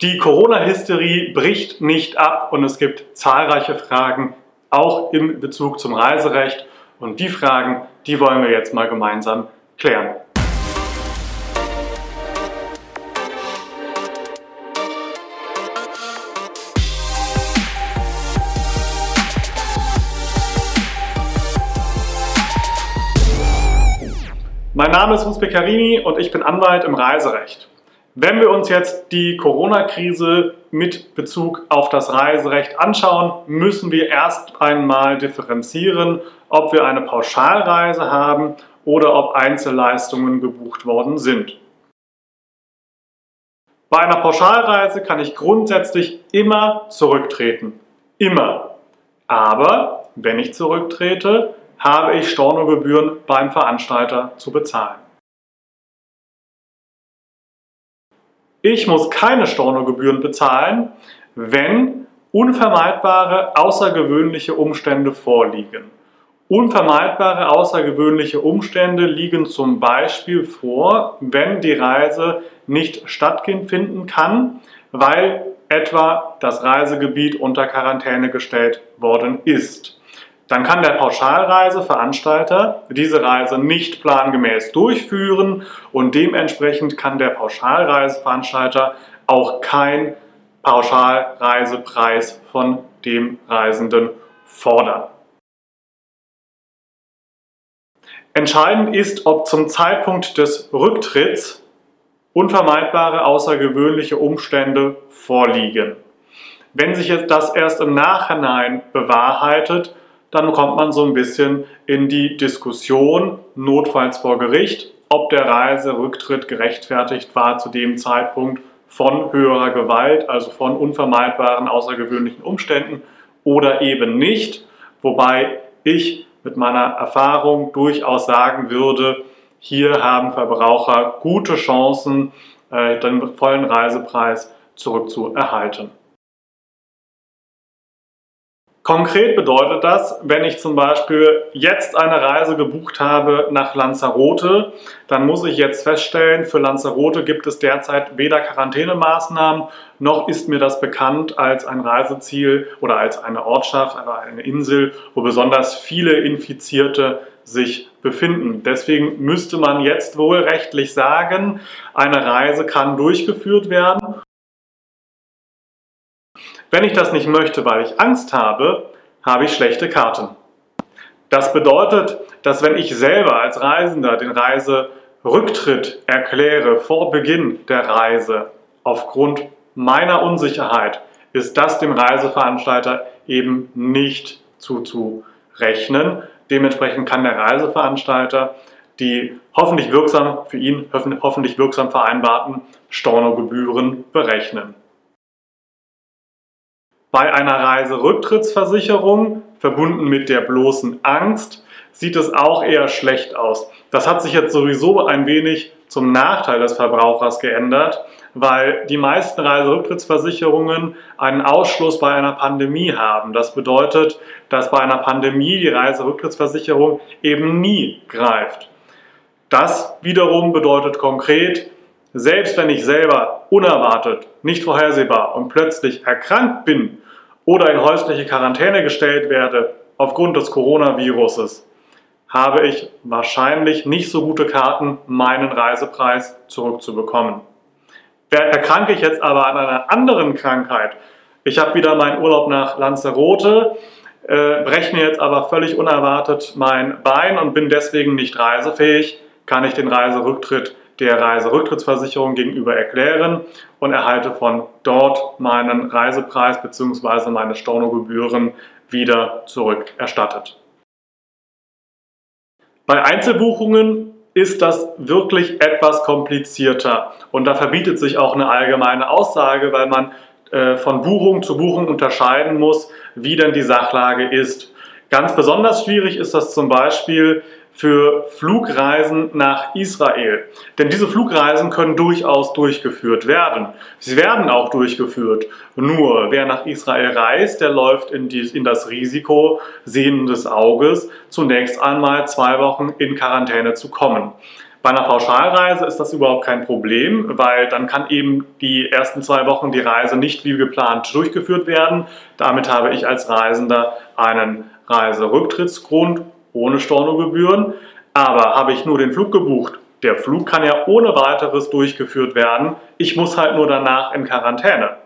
Die Corona-Hysterie bricht nicht ab und es gibt zahlreiche Fragen, auch in Bezug zum Reiserecht. Und die Fragen, die wollen wir jetzt mal gemeinsam klären. Mein Name ist Hus Beccarini und ich bin Anwalt im Reiserecht. Wenn wir uns jetzt die Corona-Krise mit Bezug auf das Reiserecht anschauen, müssen wir erst einmal differenzieren, ob wir eine Pauschalreise haben oder ob Einzelleistungen gebucht worden sind. Bei einer Pauschalreise kann ich grundsätzlich immer zurücktreten. Immer. Aber wenn ich zurücktrete, habe ich Stornogebühren beim Veranstalter zu bezahlen. Ich muss keine Stornogebühren bezahlen, wenn unvermeidbare außergewöhnliche Umstände vorliegen. Unvermeidbare außergewöhnliche Umstände liegen zum Beispiel vor, wenn die Reise nicht stattfinden kann, weil etwa das Reisegebiet unter Quarantäne gestellt worden ist. Dann kann der Pauschalreiseveranstalter diese Reise nicht plangemäß durchführen und dementsprechend kann der Pauschalreiseveranstalter auch kein Pauschalreisepreis von dem Reisenden fordern. Entscheidend ist, ob zum Zeitpunkt des Rücktritts unvermeidbare außergewöhnliche Umstände vorliegen. Wenn sich das erst im Nachhinein bewahrheitet, dann kommt man so ein bisschen in die Diskussion, notfalls vor Gericht, ob der Reiserücktritt gerechtfertigt war zu dem Zeitpunkt von höherer Gewalt, also von unvermeidbaren außergewöhnlichen Umständen oder eben nicht. Wobei ich mit meiner Erfahrung durchaus sagen würde, hier haben Verbraucher gute Chancen, äh, den vollen Reisepreis zurückzuerhalten. Konkret bedeutet das, wenn ich zum Beispiel jetzt eine Reise gebucht habe nach Lanzarote, dann muss ich jetzt feststellen, für Lanzarote gibt es derzeit weder Quarantänemaßnahmen, noch ist mir das bekannt als ein Reiseziel oder als eine Ortschaft, also eine Insel, wo besonders viele Infizierte sich befinden. Deswegen müsste man jetzt wohl rechtlich sagen, eine Reise kann durchgeführt werden wenn ich das nicht möchte, weil ich Angst habe, habe ich schlechte Karten. Das bedeutet, dass wenn ich selber als Reisender den Reiserücktritt erkläre vor Beginn der Reise aufgrund meiner Unsicherheit, ist das dem Reiseveranstalter eben nicht zuzurechnen. Dementsprechend kann der Reiseveranstalter die hoffentlich wirksam für ihn hoffentlich wirksam vereinbarten Stornogebühren berechnen. Bei einer Reiserücktrittsversicherung, verbunden mit der bloßen Angst, sieht es auch eher schlecht aus. Das hat sich jetzt sowieso ein wenig zum Nachteil des Verbrauchers geändert, weil die meisten Reiserücktrittsversicherungen einen Ausschluss bei einer Pandemie haben. Das bedeutet, dass bei einer Pandemie die Reiserücktrittsversicherung eben nie greift. Das wiederum bedeutet konkret, selbst wenn ich selber unerwartet, nicht vorhersehbar und plötzlich erkrankt bin oder in häusliche Quarantäne gestellt werde aufgrund des Coronaviruses, habe ich wahrscheinlich nicht so gute Karten, meinen Reisepreis zurückzubekommen. Erkranke ich jetzt aber an einer anderen Krankheit, ich habe wieder meinen Urlaub nach Lanzarote, äh, breche mir jetzt aber völlig unerwartet mein Bein und bin deswegen nicht reisefähig, kann ich den Reiserücktritt der Reiserücktrittsversicherung gegenüber erklären und erhalte von dort meinen Reisepreis bzw. meine Stornogebühren wieder zurückerstattet. Bei Einzelbuchungen ist das wirklich etwas komplizierter und da verbietet sich auch eine allgemeine Aussage, weil man äh, von Buchung zu Buchung unterscheiden muss, wie denn die Sachlage ist. Ganz besonders schwierig ist das zum Beispiel, für Flugreisen nach Israel. Denn diese Flugreisen können durchaus durchgeführt werden. Sie werden auch durchgeführt. Nur wer nach Israel reist, der läuft in, die, in das Risiko sehenden des Auges, zunächst einmal zwei Wochen in Quarantäne zu kommen. Bei einer Pauschalreise ist das überhaupt kein Problem, weil dann kann eben die ersten zwei Wochen die Reise nicht wie geplant durchgeführt werden. Damit habe ich als Reisender einen Reiserücktrittsgrund ohne Stornogebühren. Aber habe ich nur den Flug gebucht, der Flug kann ja ohne weiteres durchgeführt werden. Ich muss halt nur danach in Quarantäne.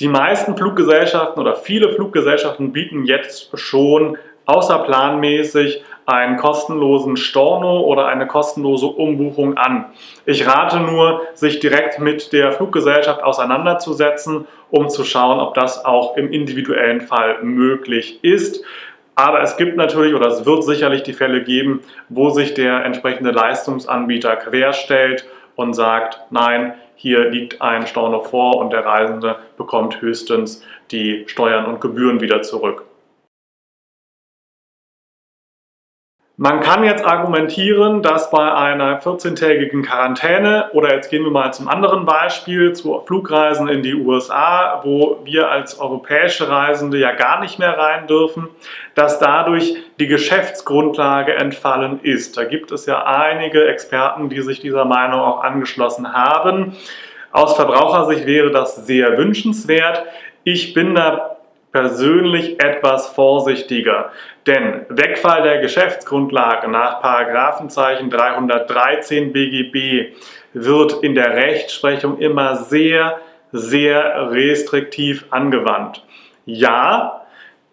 Die meisten Fluggesellschaften oder viele Fluggesellschaften bieten jetzt schon außerplanmäßig einen kostenlosen Storno oder eine kostenlose Umbuchung an. Ich rate nur, sich direkt mit der Fluggesellschaft auseinanderzusetzen, um zu schauen, ob das auch im individuellen Fall möglich ist. Aber es gibt natürlich oder es wird sicherlich die Fälle geben, wo sich der entsprechende Leistungsanbieter querstellt und sagt, nein, hier liegt ein Storno vor und der Reisende bekommt höchstens die Steuern und Gebühren wieder zurück. Man kann jetzt argumentieren, dass bei einer 14-tägigen Quarantäne oder jetzt gehen wir mal zum anderen Beispiel, zu Flugreisen in die USA, wo wir als europäische Reisende ja gar nicht mehr rein dürfen, dass dadurch die Geschäftsgrundlage entfallen ist. Da gibt es ja einige Experten, die sich dieser Meinung auch angeschlossen haben. Aus Verbrauchersicht wäre das sehr wünschenswert. Ich bin da persönlich etwas vorsichtiger. Denn Wegfall der Geschäftsgrundlage nach Paragraphenzeichen 313 BGB wird in der Rechtsprechung immer sehr, sehr restriktiv angewandt. Ja,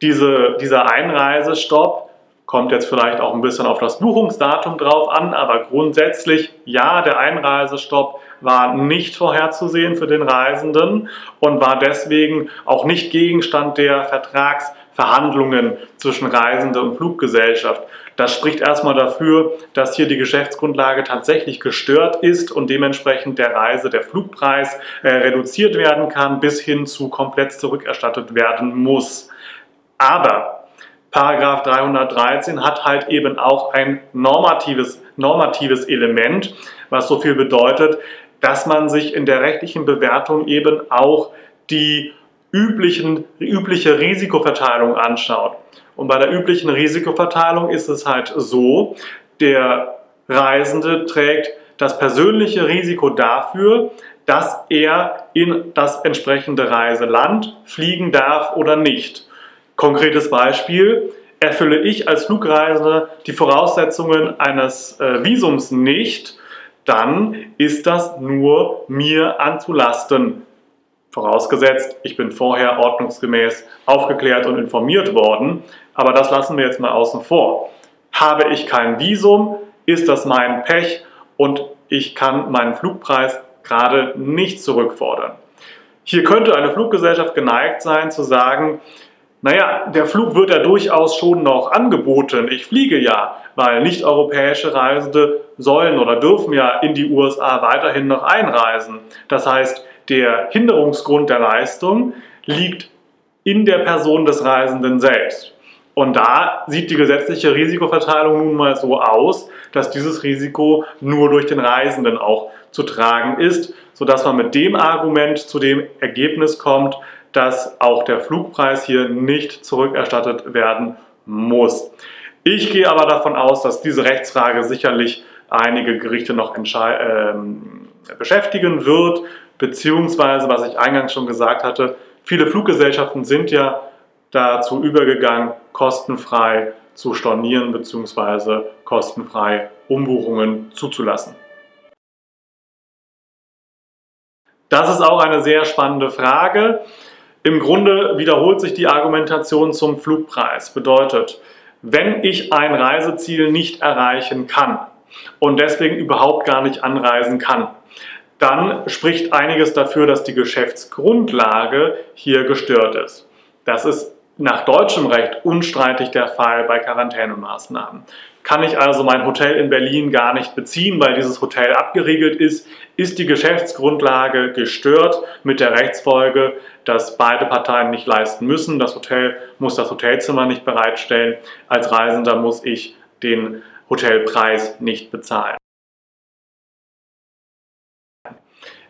diese, dieser Einreisestopp kommt jetzt vielleicht auch ein bisschen auf das Buchungsdatum drauf an, aber grundsätzlich ja, der Einreisestopp war nicht vorherzusehen für den Reisenden und war deswegen auch nicht Gegenstand der Vertragsverhandlungen zwischen Reisende und Fluggesellschaft. Das spricht erstmal dafür, dass hier die Geschäftsgrundlage tatsächlich gestört ist und dementsprechend der Reise der Flugpreis äh, reduziert werden kann, bis hin zu komplett zurückerstattet werden muss. Aber Paragraph 313 hat halt eben auch ein normatives, normatives Element, was so viel bedeutet, dass man sich in der rechtlichen Bewertung eben auch die üblichen, übliche Risikoverteilung anschaut. Und bei der üblichen Risikoverteilung ist es halt so, der Reisende trägt das persönliche Risiko dafür, dass er in das entsprechende Reiseland fliegen darf oder nicht. Konkretes Beispiel, erfülle ich als Flugreisender die Voraussetzungen eines äh, Visums nicht, dann ist das nur mir anzulasten. Vorausgesetzt, ich bin vorher ordnungsgemäß aufgeklärt und informiert worden, aber das lassen wir jetzt mal außen vor. Habe ich kein Visum, ist das mein Pech und ich kann meinen Flugpreis gerade nicht zurückfordern. Hier könnte eine Fluggesellschaft geneigt sein zu sagen, naja, der Flug wird ja durchaus schon noch angeboten. Ich fliege ja, weil nicht-europäische Reisende sollen oder dürfen ja in die USA weiterhin noch einreisen. Das heißt, der Hinderungsgrund der Leistung liegt in der Person des Reisenden selbst. Und da sieht die gesetzliche Risikoverteilung nun mal so aus, dass dieses Risiko nur durch den Reisenden auch zu tragen ist, sodass man mit dem Argument zu dem Ergebnis kommt, dass auch der Flugpreis hier nicht zurückerstattet werden muss. Ich gehe aber davon aus, dass diese Rechtsfrage sicherlich einige Gerichte noch ähm, beschäftigen wird, beziehungsweise, was ich eingangs schon gesagt hatte, viele Fluggesellschaften sind ja dazu übergegangen, kostenfrei zu stornieren bzw. kostenfrei Umbuchungen zuzulassen. Das ist auch eine sehr spannende Frage. Im Grunde wiederholt sich die Argumentation zum Flugpreis. Bedeutet, wenn ich ein Reiseziel nicht erreichen kann und deswegen überhaupt gar nicht anreisen kann, dann spricht einiges dafür, dass die Geschäftsgrundlage hier gestört ist. Das ist nach deutschem Recht unstreitig der Fall bei Quarantänemaßnahmen. Kann ich also mein Hotel in Berlin gar nicht beziehen, weil dieses Hotel abgeriegelt ist, ist die Geschäftsgrundlage gestört mit der Rechtsfolge, dass beide Parteien nicht leisten müssen. Das Hotel muss das Hotelzimmer nicht bereitstellen. Als Reisender muss ich den Hotelpreis nicht bezahlen.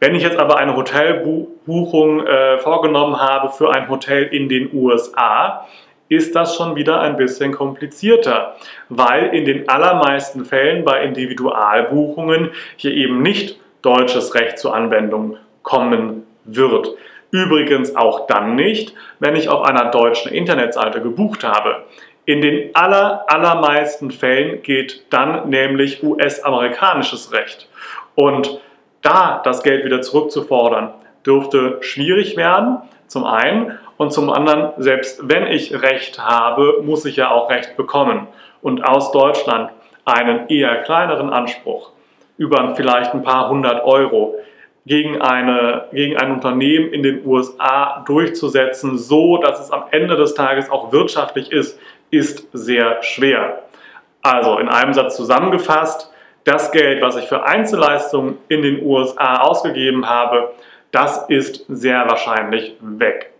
Wenn ich jetzt aber eine Hotelbuchung äh, vorgenommen habe für ein Hotel in den USA, ist das schon wieder ein bisschen komplizierter, weil in den allermeisten Fällen bei Individualbuchungen hier eben nicht deutsches Recht zur Anwendung kommen wird. Übrigens auch dann nicht, wenn ich auf einer deutschen Internetseite gebucht habe. In den aller, allermeisten Fällen geht dann nämlich US-amerikanisches Recht. Und da das Geld wieder zurückzufordern, dürfte schwierig werden, zum einen. Und zum anderen, selbst wenn ich Recht habe, muss ich ja auch Recht bekommen. Und aus Deutschland einen eher kleineren Anspruch über vielleicht ein paar hundert Euro gegen, eine, gegen ein Unternehmen in den USA durchzusetzen, so dass es am Ende des Tages auch wirtschaftlich ist, ist sehr schwer. Also in einem Satz zusammengefasst, das Geld, was ich für Einzelleistungen in den USA ausgegeben habe, das ist sehr wahrscheinlich weg.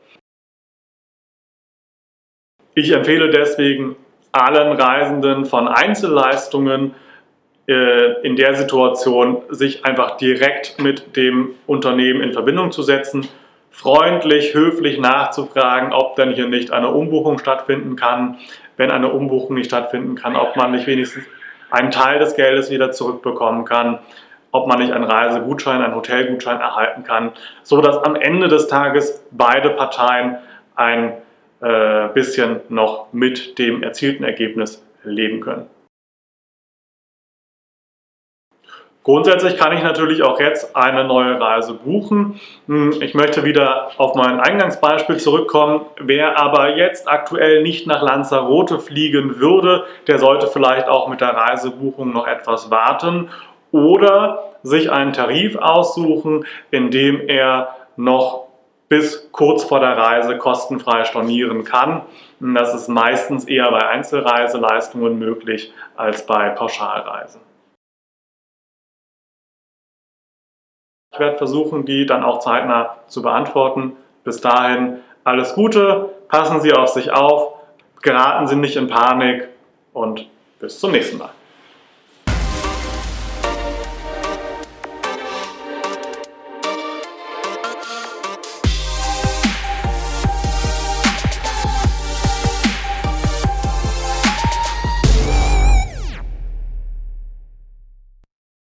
Ich empfehle deswegen allen Reisenden von Einzelleistungen äh, in der Situation, sich einfach direkt mit dem Unternehmen in Verbindung zu setzen, freundlich, höflich nachzufragen, ob denn hier nicht eine Umbuchung stattfinden kann. Wenn eine Umbuchung nicht stattfinden kann, ob man nicht wenigstens einen Teil des Geldes wieder zurückbekommen kann, ob man nicht einen Reisegutschein, einen Hotelgutschein erhalten kann, so dass am Ende des Tages beide Parteien ein äh, bisschen noch mit dem erzielten Ergebnis leben können. Grundsätzlich kann ich natürlich auch jetzt eine neue Reise buchen. Hm, ich möchte wieder auf mein Eingangsbeispiel zurückkommen. Wer aber jetzt aktuell nicht nach Lanzarote fliegen würde, der sollte vielleicht auch mit der Reisebuchung noch etwas warten oder sich einen Tarif aussuchen, in dem er noch bis kurz vor der Reise kostenfrei stornieren kann. Das ist meistens eher bei Einzelreiseleistungen möglich als bei Pauschalreisen. Ich werde versuchen, die dann auch zeitnah zu beantworten. Bis dahin alles Gute, passen Sie auf sich auf, geraten Sie nicht in Panik und bis zum nächsten Mal.